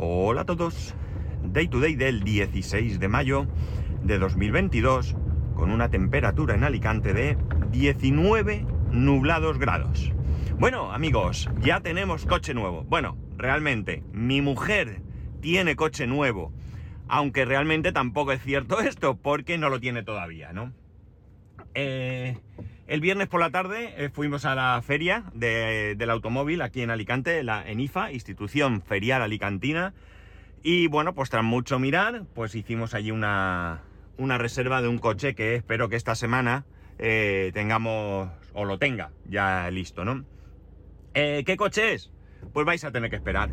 Hola a todos. Day to day del 16 de mayo de 2022 con una temperatura en Alicante de 19 nublados grados. Bueno, amigos, ya tenemos coche nuevo. Bueno, realmente, mi mujer tiene coche nuevo. Aunque realmente tampoco es cierto esto, porque no lo tiene todavía, ¿no? Eh, el viernes por la tarde eh, fuimos a la feria del automóvil aquí en Alicante, la ENIFA, Institución Ferial Alicantina. Y bueno, pues tras mucho mirar, pues hicimos allí una, una reserva de un coche que espero que esta semana eh, tengamos, o lo tenga ya listo, ¿no? Eh, ¿Qué coche es? Pues vais a tener que esperar.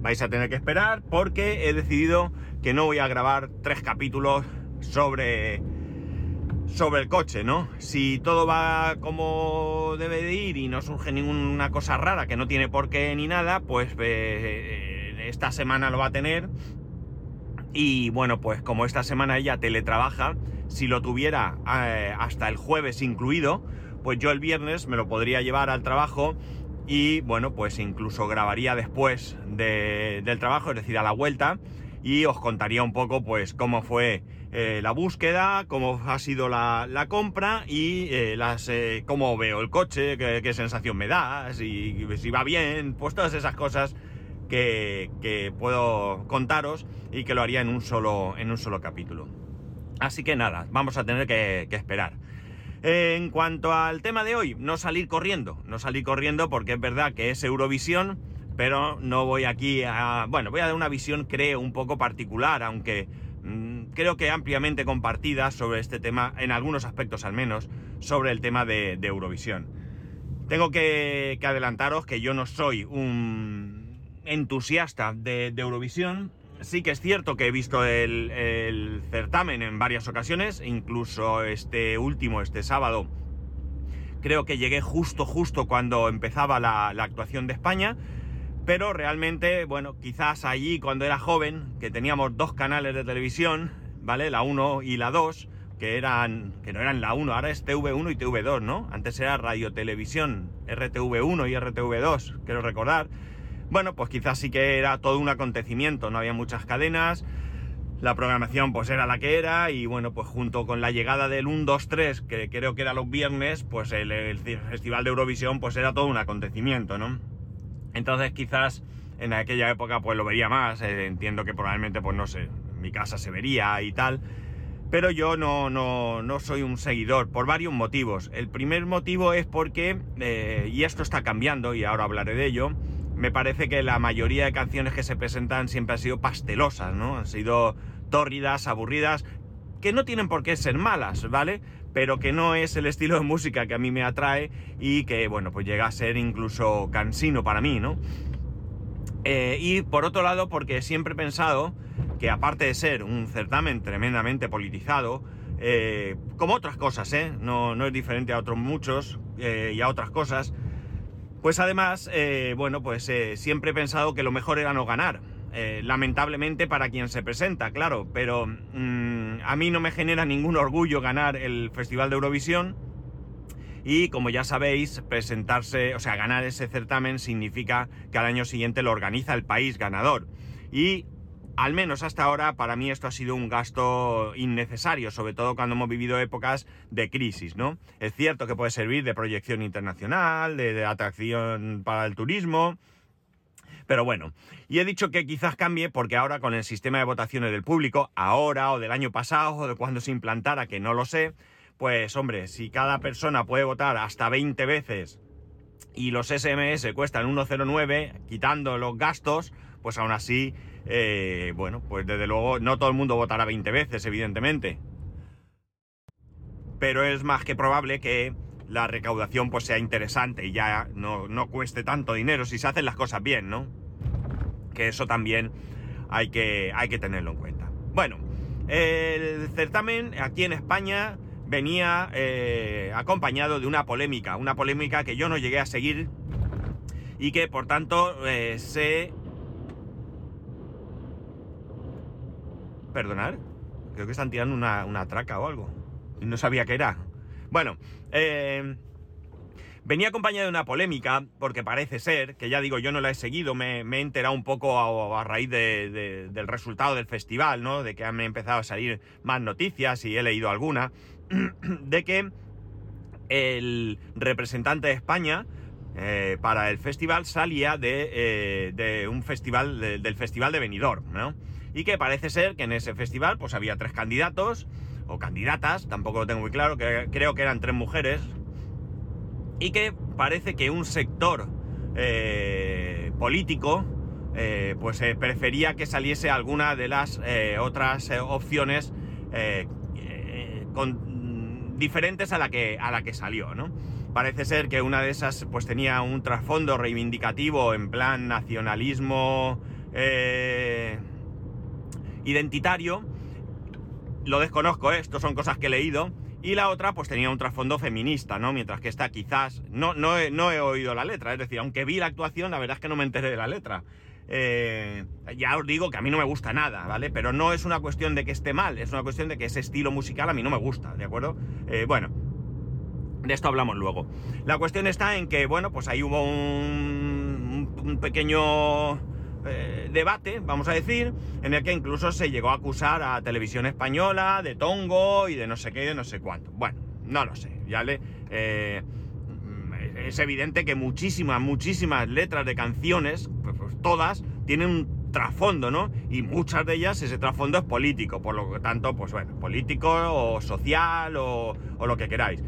Vais a tener que esperar porque he decidido que no voy a grabar tres capítulos sobre sobre el coche, ¿no? Si todo va como debe de ir y no surge ninguna cosa rara que no tiene por qué ni nada, pues eh, esta semana lo va a tener. Y bueno, pues como esta semana ella teletrabaja, si lo tuviera eh, hasta el jueves incluido, pues yo el viernes me lo podría llevar al trabajo y bueno, pues incluso grabaría después del trabajo, es decir, a la vuelta, y os contaría un poco pues cómo fue eh, la búsqueda, cómo ha sido la, compra y eh, las, eh, cómo veo el coche, qué, sensación me da, si, va bien, pues todas esas cosas que, puedo contaros y que lo haría en un solo, en un solo capítulo. Así que nada, vamos a tener que, que esperar. En cuanto al tema de hoy, no salir corriendo, no salir corriendo porque es verdad que es Eurovisión, pero no voy aquí a... Bueno, voy a dar una visión creo un poco particular, aunque creo que ampliamente compartida sobre este tema, en algunos aspectos al menos, sobre el tema de, Eurovisión. Tengo que, adelantaros que yo no soy un entusiasta de, Eurovisión. Sí que es cierto que he visto el, certamen en varias ocasiones, incluso este último, este sábado, creo que llegué justo, justo cuando empezaba la actuación de España pero realmente, bueno, quizás allí cuando era joven, que teníamos dos canales de televisión, ¿vale? La 1 y la 2, que eran que no eran la 1, ahora es TV1 y TV2, ¿no? Antes era Radio Televisión, RTV1 y RTV2, quiero recordar. Bueno, pues quizás sí que era todo un acontecimiento, no había muchas cadenas, la programación pues era la que era y bueno, pues junto con la llegada del 1, 2, 3, que creo que era los viernes, pues el, el Festival de Eurovisión pues era todo un acontecimiento, ¿no? Entonces quizás en aquella época pues lo vería más, eh, entiendo que probablemente pues no sé, mi casa se vería y tal, pero yo no, no, no soy un seguidor por varios motivos. El primer motivo es porque, eh, y esto está cambiando y ahora hablaré de ello, me parece que la mayoría de canciones que se presentan siempre han sido pastelosas, ¿no? Han sido tórridas, aburridas, que no tienen por qué ser malas, ¿vale? Pero que no es el estilo de música que a mí me atrae y que, bueno, pues llega a ser incluso cansino para mí, ¿no? Eh, y por otro lado, porque siempre he pensado que aparte de ser un certamen tremendamente politizado, eh, como otras cosas, ¿eh? No, es diferente a otros muchos eh, y a otras cosas, pues además, bueno, pues siempre he pensado que lo mejor era no ganar. lamentablemente para quien se presenta, claro, pero... Mm, a mí no me genera ningún orgullo ganar el Festival de Eurovisión. Y como ya sabéis, presentarse, o sea, ganar ese certamen significa que al año siguiente lo organiza el país ganador. Y al menos hasta ahora, para mí esto ha sido un gasto innecesario, sobre todo cuando hemos vivido épocas de crisis, ¿no? Es cierto que puede servir de proyección internacional, de atracción para el turismo, pero bueno, y he dicho que quizás cambie porque ahora con el sistema de votaciones del público, ahora o del año pasado o de cuando se implantara, que no lo sé, pues hombre, si cada persona puede votar hasta 20 veces y los SMS cuestan 1,09, quitando los gastos, pues aún así, eh, bueno, pues desde luego no todo el mundo votará 20 veces, evidentemente. Pero es más que probable que la recaudación pues sea interesante y ya no, no cueste tanto dinero si se hacen las cosas bien, ¿no? Que eso también hay que, hay que tenerlo en cuenta. Bueno, el certamen aquí en España venía eh, acompañado de una polémica, una polémica que yo no llegué a seguir y que por tanto eh, se... Perdonar, creo que están tirando una, una traca o algo. No sabía qué era. Bueno, eh, Venía acompañado de una polémica, porque parece ser, que ya digo, yo no la he seguido, me, he enterado un poco a, raíz del resultado del festival, ¿no? De que han empezado a salir más noticias y he leído alguna, de que el representante de España eh, para el festival salía de, eh, un festival, del festival de Benidorm, ¿no? Y que parece ser que en ese festival pues había tres candidatos, o candidatas, tampoco lo tengo muy claro, que creo que eran tres mujeres, y que parece que un sector eh, político pues prefería que saliese alguna de las otras opciones con, diferentes a la, que, a la que salió, ¿no? Parece ser que una de esas pues tenía un trasfondo reivindicativo en plan nacionalismo eh, identitario. Lo desconozco, ¿eh? esto son cosas que he leído. Y la otra pues tenía un trasfondo feminista, ¿no? Mientras que esta quizás... No, no, he, no he oído la letra, es decir, aunque vi la actuación, la verdad es que no me enteré de la letra. Eh, ya os digo que a mí no me gusta nada, ¿vale? Pero no es una cuestión de que esté mal, es una cuestión de que ese estilo musical a mí no me gusta, ¿de acuerdo? bueno, de esto hablamos luego. La cuestión está en que, bueno, pues ahí hubo un, pequeño eh, debate, vamos a decir, en el que incluso se llegó a acusar a Televisión Española de tongo y de no sé qué, de no sé cuánto. Bueno, no lo sé, ya. Eh, es evidente que muchísimas, muchísimas letras de canciones, pues, pues, todas, tienen un trasfondo, ¿no? Y muchas de ellas ese trasfondo es político, por lo tanto, pues bueno, político o social o lo que queráis.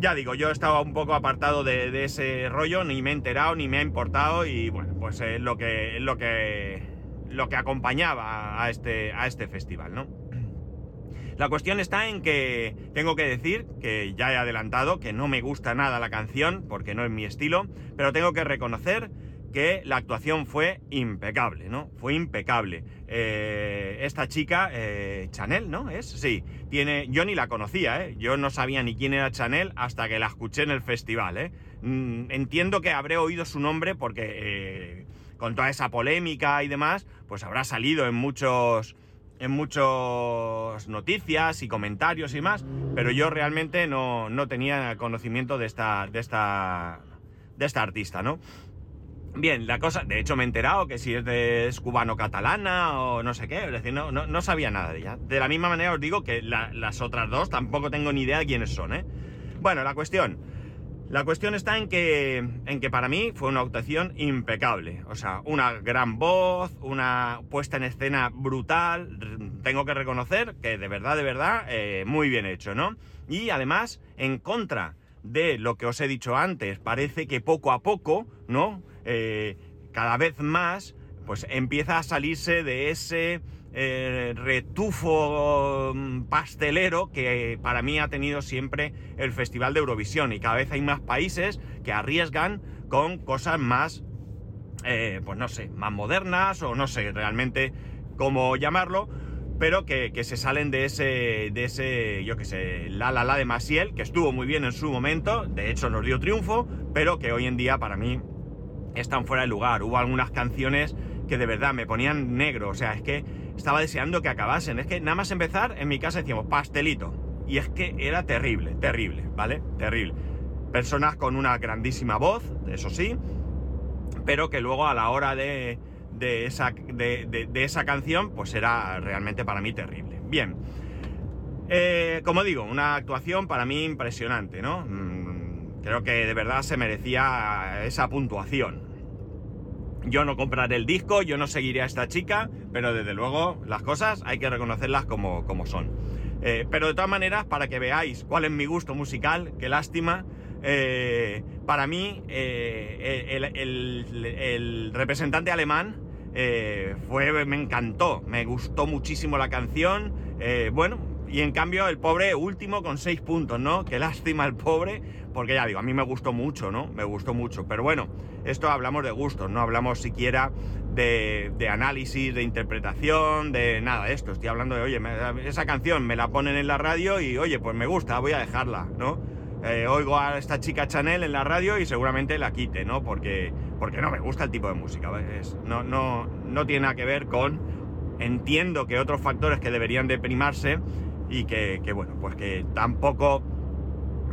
Ya digo, yo estaba un poco apartado de, ese rollo, ni me he enterado, ni me ha importado, y bueno, pues es lo que, lo que, lo que acompañaba a este, a este festival, ¿no? La cuestión está en que tengo que decir que ya he adelantado que no me gusta nada la canción, porque no es mi estilo, pero tengo que reconocer que la actuación fue impecable, ¿no? Fue impecable. Eh, esta chica, eh, Chanel, ¿no? ¿Es? Sí, tiene... Yo ni la conocía, ¿eh? Yo no sabía ni quién era Chanel hasta que la escuché en el festival, ¿eh? Mm, entiendo que habré oído su nombre porque eh, con toda esa polémica y demás, pues habrá salido en muchos... En muchas noticias y comentarios y más, pero yo realmente no, no tenía conocimiento de esta, de esta, de esta artista, ¿no? Bien, la cosa, de hecho me he enterado que si es de cubano-catalana o no sé qué, es decir, no, no, sabía nada de ella. De la misma manera os digo que las otras dos tampoco tengo ni idea de quiénes son, ¿eh? Bueno, la cuestión. La cuestión está en que, en que para mí fue una actuación impecable. O sea, una gran voz, una puesta en escena brutal. Tengo que reconocer que de verdad, de verdad, eh, muy bien hecho, ¿no? Y además, en contra de lo que os he dicho antes, parece que poco a poco, ¿no? Eh, cada vez más, pues empieza a salirse de ese eh, retufo mm, pastelero que para mí ha tenido siempre el Festival de Eurovisión. Y cada vez hay más países que arriesgan con cosas más, eh, pues no sé, más modernas o no sé realmente cómo llamarlo, pero que, se salen de ese, de ese, yo que sé, la la la de Masiel, que estuvo muy bien en su momento, de hecho nos dio triunfo, pero que hoy en día para mí están fuera de lugar. Hubo algunas canciones que de verdad me ponían negro, o sea, es que estaba deseando que acabasen. Es que nada más empezar, en mi casa decíamos pastelito. Y es que era terrible, terrible, ¿vale? Terrible. Personas con una grandísima voz, eso sí, pero que luego a la hora de, de, esa, de, esa canción, pues era realmente para mí terrible. Bien. Eh, como digo, una actuación para mí impresionante, ¿no? Mm, creo que de verdad se merecía esa puntuación. Yo no compraré el disco, yo no seguiré a esta chica, pero desde luego las cosas hay que reconocerlas como, como son. Eh, pero de todas maneras, para que veáis cuál es mi gusto musical, qué lástima, eh, para mí eh, el, representante alemán fue, me encantó, me gustó muchísimo la canción, bueno, y en cambio el pobre último con seis puntos, ¿no? Qué lástima el pobre, porque ya digo, a mí me gustó mucho, ¿no? Me gustó mucho. Pero bueno, esto hablamos de gustos, no hablamos siquiera de, análisis, de interpretación, de nada de esto. Estoy hablando de, oye, esa canción me la ponen en la radio y, oye, pues me gusta, voy a dejarla, ¿no? Eh, oigo a esta chica Chanel en la radio y seguramente la quite, ¿no? Porque, porque no me gusta el tipo de música. no, no, no tiene nada que ver con... Entiendo que otros factores que deberían de primarse y que, bueno, pues que tampoco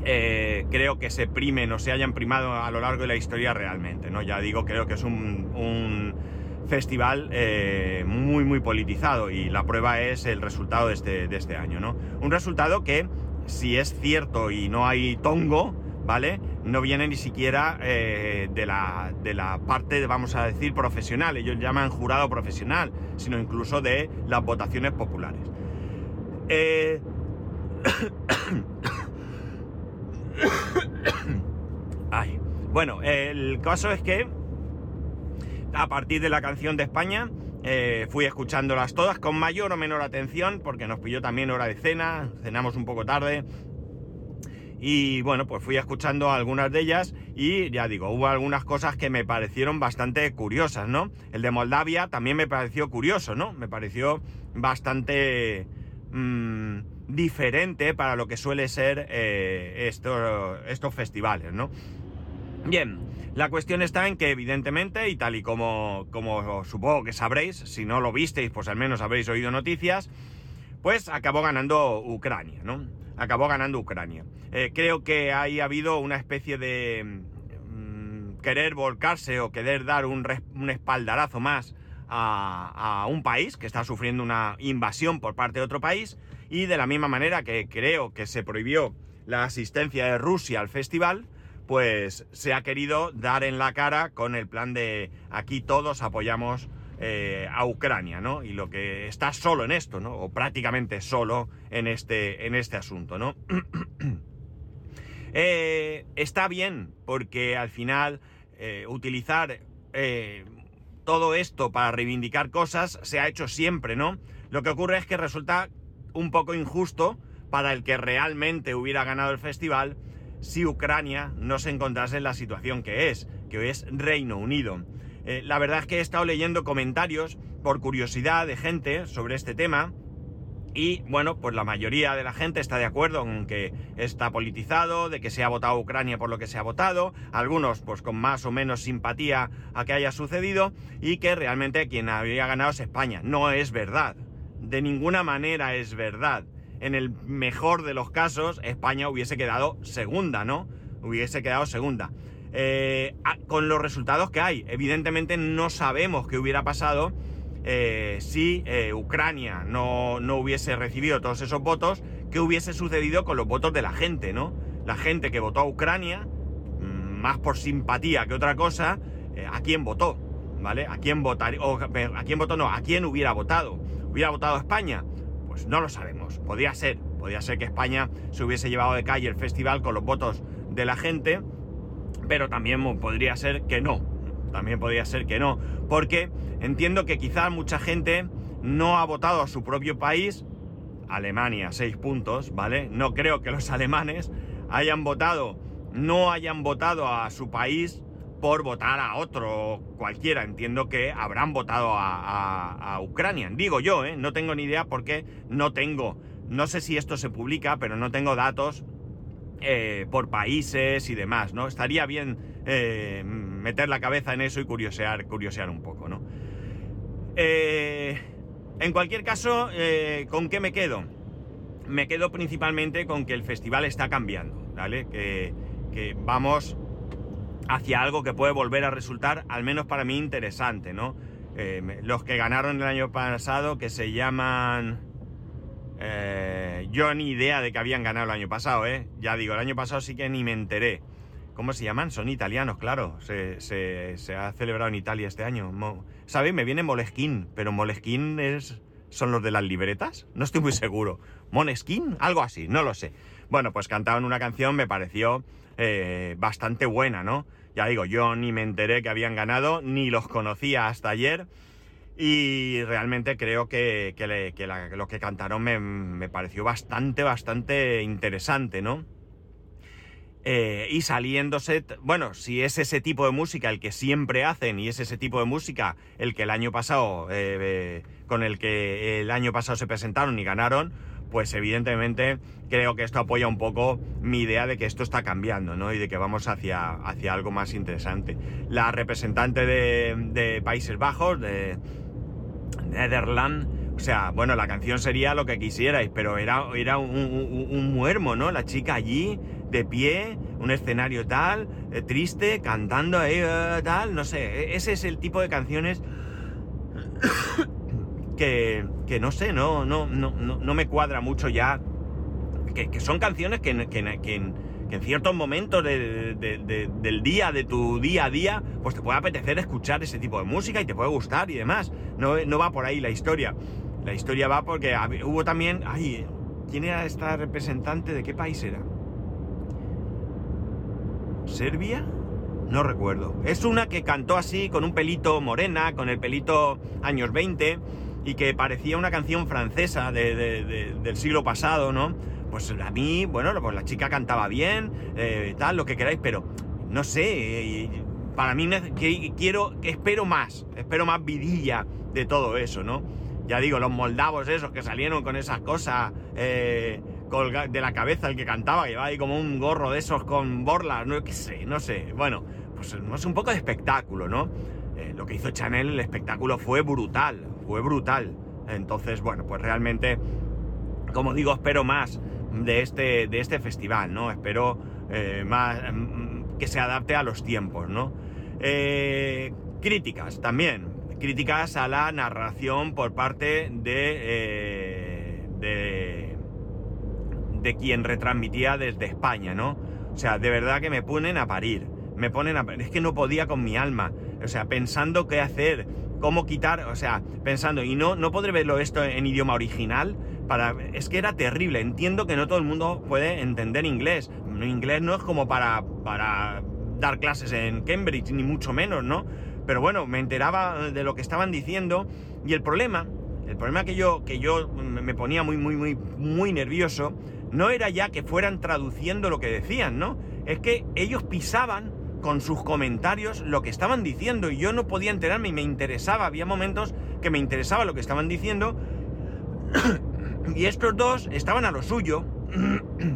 eh, creo que se primen o se hayan primado a lo largo de la historia realmente, ¿no? Ya digo, creo que es un, festival eh, muy, muy politizado y la prueba es el resultado de este, de este año, ¿no? Un resultado que, si es cierto y no hay tongo, ¿vale? No viene ni siquiera eh, de, la, de la parte, vamos a decir, profesional, ellos llaman jurado profesional, sino incluso de las votaciones populares. Eh... Ay. Bueno, el caso es que a partir de la canción de España eh, fui escuchándolas todas con mayor o menor atención porque nos pilló también hora de cena, cenamos un poco tarde y bueno, pues fui escuchando algunas de ellas y ya digo, hubo algunas cosas que me parecieron bastante curiosas, ¿no? El de Moldavia también me pareció curioso, ¿no? Me pareció bastante mm, diferente para lo que suele ser eh, estos, festivales, ¿no? Bien, la cuestión está en que evidentemente, y tal y como, como supongo que sabréis, si no lo visteis, pues al menos habréis oído noticias, pues acabó ganando Ucrania, ¿no? acabó ganando Ucrania. Eh, creo que ahí ha habido una especie de mm, querer volcarse o querer dar un, espaldarazo más a, un país que está sufriendo una invasión por parte de otro país y de la misma manera que creo que se prohibió la asistencia de Rusia al festival, pues se ha querido dar en la cara con el plan de aquí todos apoyamos eh, a Ucrania, ¿no? Y lo que está solo en esto, ¿no? O prácticamente solo en este, en este asunto, ¿no? Eh, está bien, porque al final eh, utilizar todo esto para reivindicar cosas se ha hecho siempre, ¿no? Lo que ocurre es que resulta un poco injusto para el que realmente hubiera ganado el festival si Ucrania no se encontrase en la situación que es, que es Reino Unido. Eh, la verdad es que he estado leyendo comentarios por curiosidad de gente sobre este tema. Y bueno, pues la mayoría de la gente está de acuerdo en que está politizado, de que se ha votado Ucrania por lo que se ha votado, algunos pues con más o menos simpatía a que haya sucedido y que realmente quien habría ganado es España. No es verdad, de ninguna manera es verdad. En el mejor de los casos, España hubiese quedado segunda, ¿no? Hubiese quedado segunda. Eh, con los resultados que hay. Evidentemente no sabemos qué hubiera pasado eh, si eh, Ucrania no, hubiese recibido todos esos votos, qué hubiese sucedido con los votos de la gente, ¿no? La gente que votó a Ucrania, mm, más por simpatía que otra cosa, ¿a quién votó? ¿Vale? ¿A quién votaría? ¿A quién votó? No, ¿a quién hubiera votado? ¿Hubiera votado a España? Pues no lo sabemos. Podría ser. Podría ser que España se hubiese llevado de calle el festival con los votos de la gente pero también podría ser que no. También podría ser que no. Porque entiendo que quizás mucha gente no ha votado a su propio país. Alemania, seis puntos, ¿vale? No creo que los alemanes hayan votado, no hayan votado a su país por votar a otro cualquiera. Entiendo que habrán votado a, a Ucrania. Digo yo, ¿eh? No tengo ni idea porque no tengo, no sé si esto se publica, pero no tengo datos eh, por países y demás, ¿no? Estaría bien eh, meter la cabeza en eso y curiosear, curiosear un poco, ¿no? Eh, en cualquier caso, ¿con qué me quedo? Me quedo principalmente con que el festival está cambiando, ¿vale? Que, vamos hacia algo que puede volver a resultar, al menos para mí, interesante, ¿no? los que ganaron el año pasado, que se llaman... Eh, yo ni idea de que habían ganado el año pasado, ¿eh? Ya digo, el año pasado sí que ni me enteré. ¿Cómo se llaman? Son italianos, claro. Se, ha celebrado en Italia este año. ¿Sabéis? Me viene Moleskin, pero Moleskin es... ¿Son los de las libretas? No estoy muy seguro. ¿Moneskin? Algo así, no lo sé. Bueno, pues cantaban una canción, me pareció eh, bastante buena, ¿no? Ya digo, yo ni me enteré que habían ganado, ni los conocía hasta ayer. Y realmente creo que, lo que cantaron me, pareció bastante, bastante interesante, ¿no? Eh, y saliéndose, bueno, si es ese tipo de música el que siempre hacen y es ese tipo de música el que el año pasado, eh, con el que el año pasado se presentaron y ganaron, pues evidentemente creo que esto apoya un poco mi idea de que esto está cambiando, ¿no? Y de que vamos hacia, hacia algo más interesante. La representante de, de Países Bajos, de, Netherland O sea, bueno, la canción sería lo que quisierais, pero era, era un, muermo, ¿no? La chica allí, de pie, un escenario tal, eh, triste, cantando ahí, eh, tal, no sé. E, ese es el tipo de canciones que, que no sé, no, no, no, me cuadra mucho ya. Que, son canciones que, que, que en ciertos momentos del día, de tu día a día, pues te puede apetecer escuchar ese tipo de música y te puede gustar y demás. No, no va por ahí la historia. La historia va porque hubo también. Ay, ¿quién era esta representante? ¿De qué país era? ¿Serbia? No recuerdo. Es una que cantó así, con un pelito morena, con el pelito años 20, y que parecía una canción francesa del siglo pasado, ¿no? Pues a mí, bueno, pues la chica cantaba bien, eh, tal, lo que queráis, pero no sé, para mí quiero, espero más, espero más vidilla de todo eso, ¿no? Ya digo, los moldavos esos que salieron con esas cosas eh, de la cabeza, el que cantaba, llevaba ahí como un gorro de esos con borlas, no qué sé, no sé. Bueno, pues es un poco de espectáculo, ¿no? Eh, lo que hizo Chanel, el espectáculo fue brutal, fue brutal. Entonces, bueno, pues realmente, como digo, espero más de este, de este festival, ¿no? Espero eh, más mm, que se adapte a los tiempos, ¿no? críticas también, críticas a la narración por parte de, eh, de, de, quien retransmitía desde España, ¿no? O sea, de verdad que me ponen a parir, me ponen a. Es que no podía con mi alma, o sea, pensando qué hacer, cómo quitar, o sea, pensando, y no, no podré verlo esto en idioma original, para, es que era terrible, entiendo que no todo el mundo puede entender inglés, inglés no es como para, para dar clases en Cambridge, ni mucho menos, ¿no? Pero bueno, me enteraba de lo que estaban diciendo y el problema, el problema que yo, que yo me ponía muy, muy, muy, muy nervioso, no era ya que fueran traduciendo lo que decían, ¿no? Es que ellos pisaban con sus comentarios lo que estaban diciendo y yo no podía enterarme y me interesaba, había momentos que me interesaba lo que estaban diciendo y estos dos estaban a lo suyo.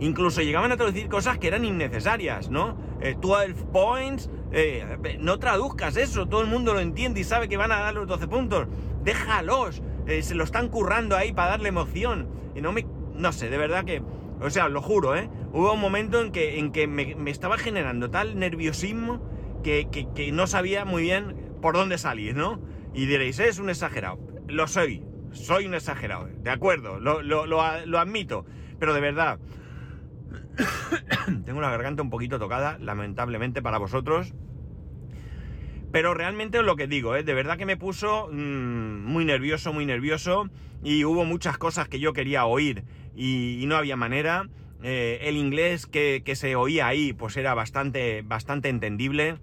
Incluso llegaban a traducir cosas que eran innecesarias, ¿no? 12 eh, points, eh, no traduzcas eso, todo el mundo lo entiende y sabe que van a dar los 12 puntos. Déjalos, eh, se lo están currando ahí para darle emoción. Y no me. No sé, de verdad que. O sea, lo juro, ¿eh? Hubo un momento en que, en que me, estaba generando tal nerviosismo que, no sabía muy bien por dónde salir, ¿no? Y diréis, es un exagerado. Lo soy, soy un exagerado, de acuerdo, lo, lo admito. Pero de verdad, Tengo la garganta un poquito tocada, lamentablemente para vosotros. Pero realmente lo que digo, ¿eh? de verdad que me puso mm, muy nervioso, muy nervioso. Y hubo muchas cosas que yo quería oír y, no había manera. Eh, el inglés que, se oía ahí pues era bastante, bastante entendible.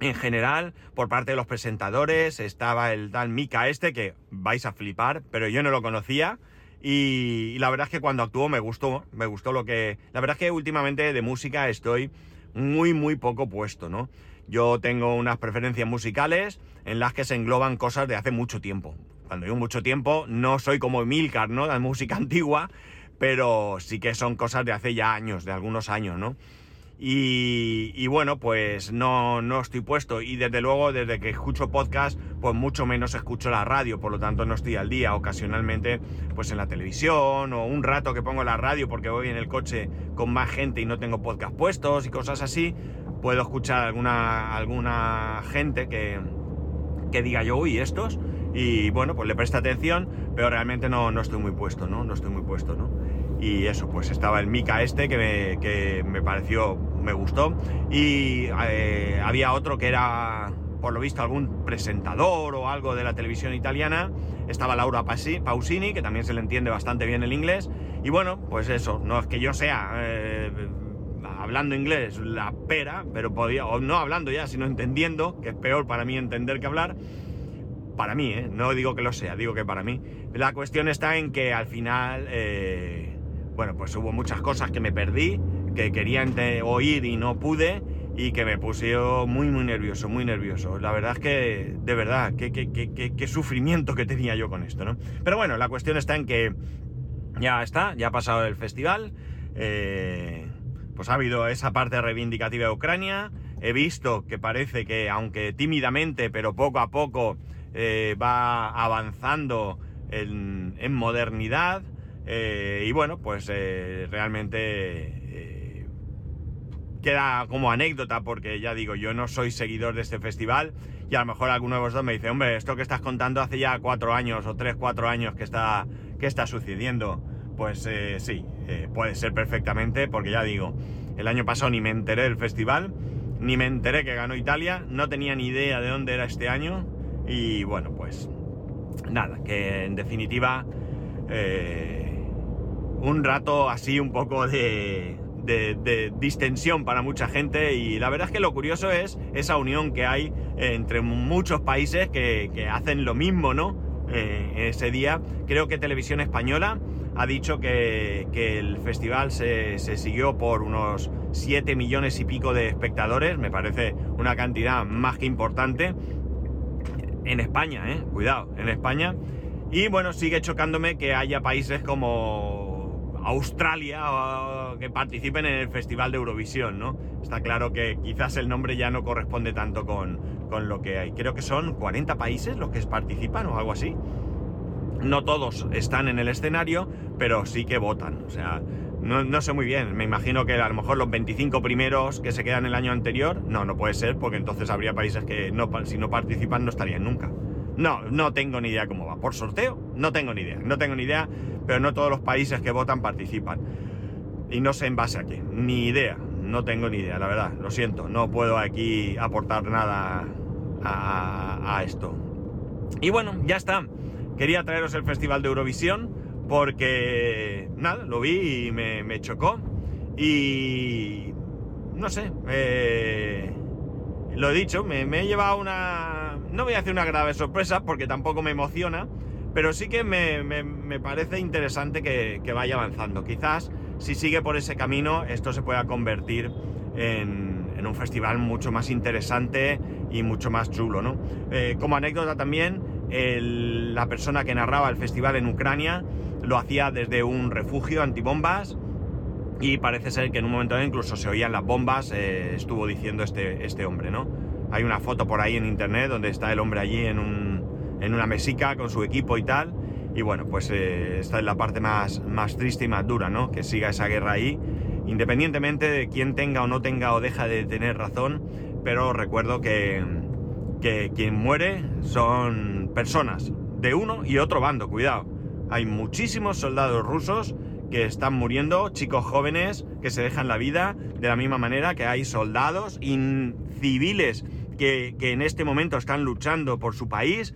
En general, por parte de los presentadores, estaba el tal Mika este, que vais a flipar, pero yo no lo conocía. Y, la verdad es que cuando actuó me gustó, me gustó lo que... La verdad es que últimamente de música estoy muy, muy poco puesto, ¿no? Yo tengo unas preferencias musicales en las que se engloban cosas de hace mucho tiempo. Cuando digo mucho tiempo, no soy como Emilcar, ¿no? La música antigua, pero sí que son cosas de hace ya años, de algunos años, ¿no? Y, bueno, pues no, no estoy puesto. Y desde luego, desde que escucho podcast, pues mucho menos escucho la radio. Por lo tanto, no estoy al día. Ocasionalmente, pues en la televisión o un rato que pongo la radio porque voy en el coche con más gente y no tengo podcast puestos y cosas así. Puedo escuchar alguna, alguna gente que, que diga yo, uy, estos. Y bueno, pues le presta atención, pero realmente no, no estoy muy puesto, ¿no? No estoy muy puesto, ¿no? Y eso, pues estaba el Mika este que me, que me pareció, me gustó. Y eh, había otro que era, por lo visto, algún presentador o algo de la televisión italiana. Estaba Laura Pausini, que también se le entiende bastante bien el inglés. Y bueno, pues eso, no es que yo sea eh, hablando inglés la pera, pero podía, o no hablando ya, sino entendiendo, que es peor para mí entender que hablar. Para mí, ¿eh? no digo que lo sea, digo que para mí. La cuestión está en que al final bueno, pues hubo muchas cosas que me perdí, que quería oír y no pude, y que me pusieron muy, muy nervioso, muy nervioso. La verdad es que, de verdad, qué, qué, sufrimiento que tenía yo con esto, ¿no? Pero bueno, la cuestión está en que ya está, ya ha pasado el festival, eh, pues ha habido esa parte reivindicativa de Ucrania, he visto que parece que, aunque tímidamente, pero poco a poco, eh, va avanzando en, modernidad eh, y bueno, pues realmente queda como anécdota porque ya digo, yo no soy seguidor de este festival y a lo mejor alguno de vosotros me dice, hombre, esto que estás contando hace ya cuatro años o tres, cuatro años que está, que está sucediendo. Pues sí, puede ser perfectamente porque ya digo, el año pasado ni me enteré del festival, ni me enteré que ganó Italia, no tenía ni idea de dónde era este año y bueno, pues nada, que en definitiva eh, un rato así un poco de, distensión para mucha gente y la verdad es que lo curioso es esa unión que hay entre muchos países que, hacen lo mismo, ¿no? Eh, ese día creo que Televisión Española ha dicho que, el festival se, siguió por unos 7 millones y pico de espectadores, me parece una cantidad más que importante. En España, ¿eh? Cuidado, en España. Y bueno, sigue chocándome que haya países como Australia que participen en el Festival de Eurovisión, ¿no? Está claro que quizás el nombre ya no corresponde tanto con, con lo que hay. Creo que son 40 países los que participan o algo así. No todos están en el escenario, pero sí que votan. O sea, no, sé muy bien. Me imagino que a lo mejor los 25 primeros que se quedan el año anterior, no, no puede ser, porque entonces habría países que no, si no participan no estarían nunca. No, no tengo ni idea cómo va. ¿Por sorteo? No tengo ni idea. No tengo ni idea, pero no todos los países que votan participan. Y no sé en base a qué. Ni idea. No tengo ni idea, la verdad. Lo siento. No puedo aquí aportar nada a, esto. Y bueno, ya está. Quería traeros el Festival de Eurovisión porque, nada, lo vi y me, chocó. Y, no sé, eh, lo he dicho, me, he llevado una... No voy a hacer una grave sorpresa porque tampoco me emociona, pero sí que me, parece interesante que, vaya avanzando. Quizás si sigue por ese camino esto se pueda convertir en, un festival mucho más interesante y mucho más chulo, ¿no? Eh, como anécdota también, la persona que narraba el festival en Ucrania lo hacía desde un refugio antibombas y parece ser que en un momento incluso se oían las bombas, eh, estuvo diciendo este, este hombre, ¿no? Hay una foto por ahí en internet donde está el hombre allí en, una mesica con su equipo y tal. Y bueno, pues eh, esta es la parte más, más triste y más dura, ¿no? Que siga esa guerra ahí, independientemente de quién tenga o no tenga o deja de tener razón. Pero recuerdo que, que quien muere son personas de uno y otro bando, cuidado. Hay muchísimos soldados rusos que están muriendo, chicos jóvenes que se dejan la vida, de la misma manera que hay soldados civiles que, en este momento están luchando por su país,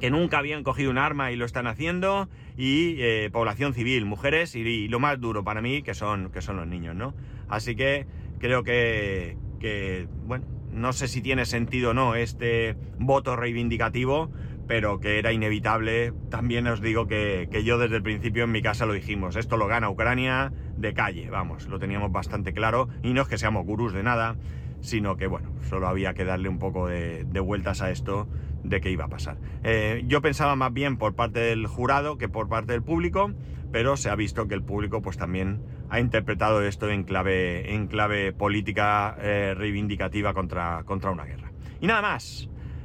que nunca habían cogido un arma y lo están haciendo, y eh, población civil, mujeres, y, lo más duro para mí, que son, que son los niños, ¿no? Así que creo que, que bueno, no sé si tiene sentido o no este voto reivindicativo, pero que era inevitable. También os digo que, yo desde el principio en mi casa lo dijimos, esto lo gana Ucrania de calle, vamos, lo teníamos bastante claro, y no es que seamos gurús de nada, sino que bueno, solo había que darle un poco de, vueltas a esto de qué iba a pasar. Eh, yo pensaba más bien por parte del jurado que por parte del público, pero se ha visto que el público pues también ha interpretado esto en clave, en clave política eh, reivindicativa contra, contra una guerra. Y nada más.